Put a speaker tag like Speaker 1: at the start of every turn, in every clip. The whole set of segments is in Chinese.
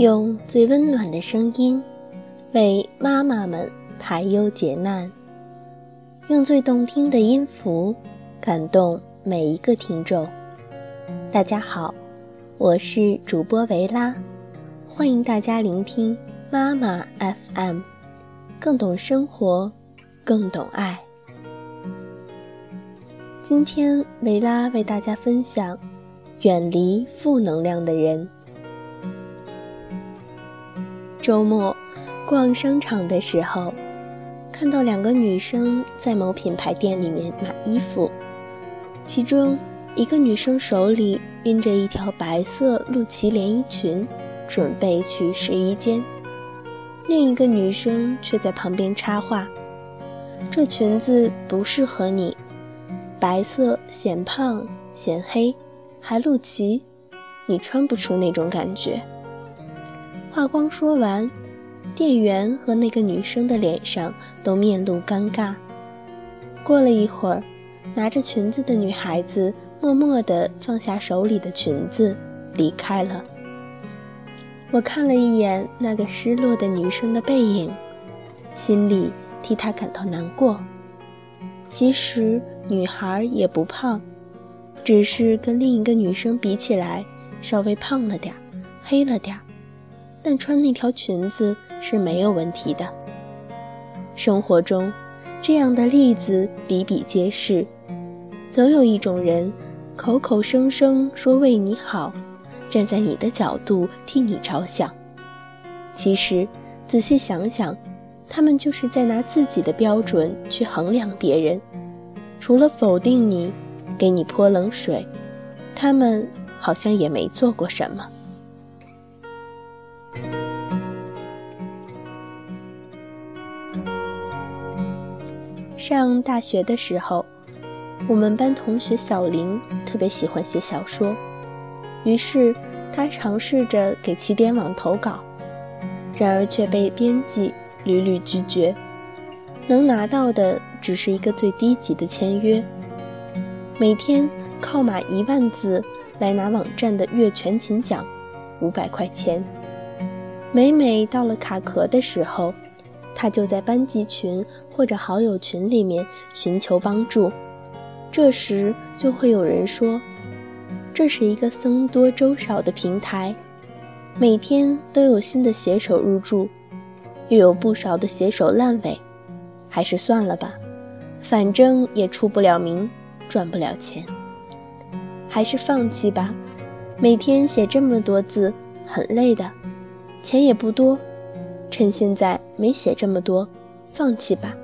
Speaker 1: 用最温暖的声音，为妈妈们排忧解难；用最动听的音符，感动每一个听众。大家好，我是主播维拉，欢迎大家聆听妈妈 FM，更懂生活，更懂爱。今天维拉为大家分享：远离负能量的人。周末逛商场的时候，看到两个女生在某品牌店里面买衣服，其中一个女生手里拎着一条白色露脐连衣裙，准备去试衣间；另一个女生却在旁边插话：“这裙子不适合你，白色显胖显黑，还露脐，你穿不出那种感觉。”话刚说完，店员和那个女生的脸上都面露尴尬。过了一会儿，拿着裙子的女孩子默默地放下手里的裙子，离开了。我看了一眼那个失落的女生的背影，心里替她感到难过。其实女孩也不胖，只是跟另一个女生比起来，稍微胖了点儿，黑了点儿。但穿那条裙子是没有问题的。生活中，这样的例子比比皆是。总有一种人，口口声声说为你好，站在你的角度替你着想，其实仔细想想，他们就是在拿自己的标准去衡量别人。除了否定你，给你泼冷水，他们好像也没做过什么。上大学的时候，我们班同学小林特别喜欢写小说，于是他尝试着给起点网投稿，然而却被编辑屡屡拒绝，能拿到的只是一个最低级的签约，每天靠码一万字来拿网站的月全勤奖，五百块钱。每每到了卡壳的时候，他就在班级群或者好友群里面寻求帮助，这时就会有人说：“这是一个僧多粥少的平台，每天都有新的写手入驻，又有不少的写手烂尾，还是算了吧，反正也出不了名，赚不了钱，还是放弃吧。每天写这么多字，很累的，钱也不多。”趁现在没写这么多，放弃吧。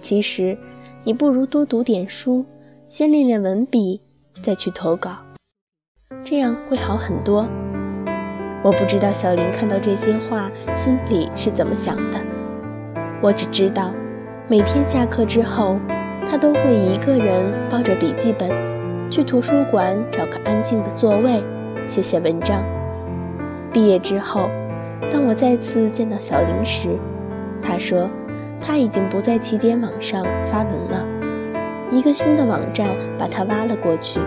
Speaker 1: 其实，你不如多读点书，先练练文笔，再去投稿，这样会好很多。我不知道小林看到这些话心里是怎么想的，我只知道，每天下课之后，他都会一个人抱着笔记本，去图书馆找个安静的座位，写写文章。毕业之后。当我再次见到小林时，他说他已经不在起点网上发文了，一个新的网站把他挖了过去。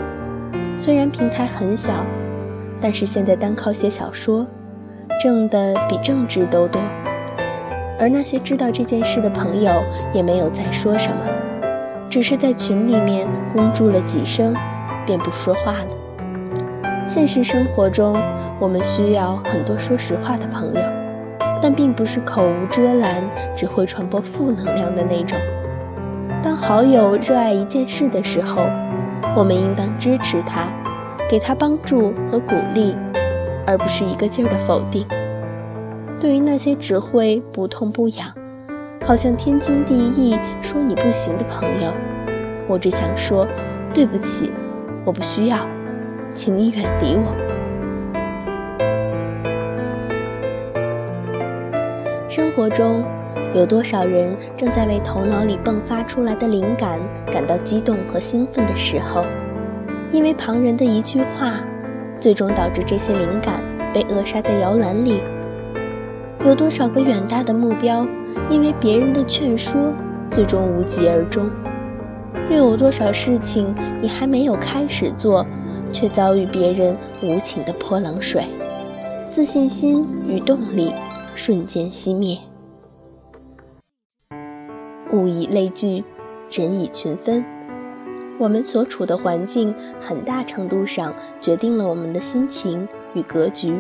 Speaker 1: 虽然平台很小，但是现在单靠写小说，挣的比正职都多。而那些知道这件事的朋友也没有再说什么，只是在群里面恭祝了几声，便不说话了。现实生活中。我们需要很多说实话的朋友，但并不是口无遮拦、只会传播负能量的那种。当好友热爱一件事的时候，我们应当支持他，给他帮助和鼓励，而不是一个劲儿的否定。对于那些只会不痛不痒、好像天经地义说你不行的朋友，我只想说：对不起，我不需要，请你远离我。生活中，有多少人正在为头脑里迸发出来的灵感感到激动和兴奋的时候，因为旁人的一句话，最终导致这些灵感被扼杀在摇篮里？有多少个远大的目标，因为别人的劝说，最终无疾而终？又有多少事情你还没有开始做，却遭遇别人无情的泼冷水？自信心与动力瞬间熄灭。物以类聚，人以群分。我们所处的环境，很大程度上决定了我们的心情与格局。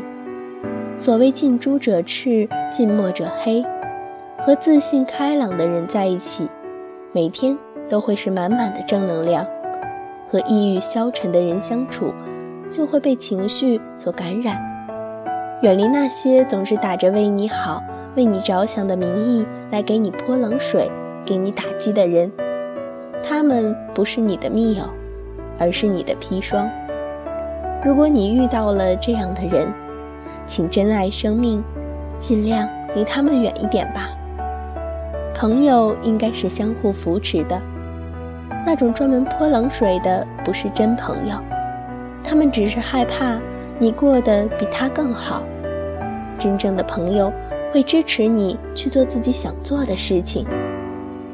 Speaker 1: 所谓近朱者赤，近墨者黑。和自信开朗的人在一起，每天都会是满满的正能量；和抑郁消沉的人相处，就会被情绪所感染。远离那些总是打着为你好、为你着想的名义来给你泼冷水、给你打击的人，他们不是你的密友，而是你的砒霜。如果你遇到了这样的人，请珍爱生命，尽量离他们远一点吧。朋友应该是相互扶持的，那种专门泼冷水的不是真朋友，他们只是害怕你过得比他更好。真正的朋友会支持你去做自己想做的事情，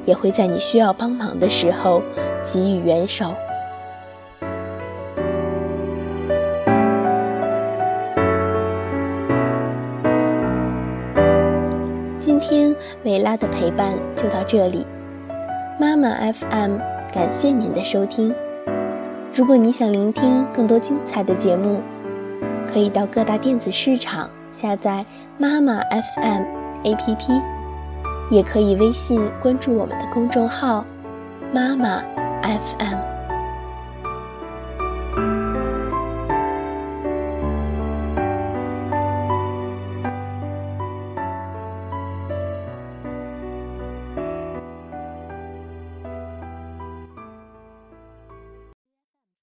Speaker 1: 也会在你需要帮忙的时候给予援手。今天维拉的陪伴就到这里，妈妈 FM 感谢您的收听。如果你想聆听更多精彩的节目，可以到各大电子市场下载妈妈 FM APP，也可以微信关注我们的公众号妈妈 FM。